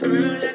Symphony.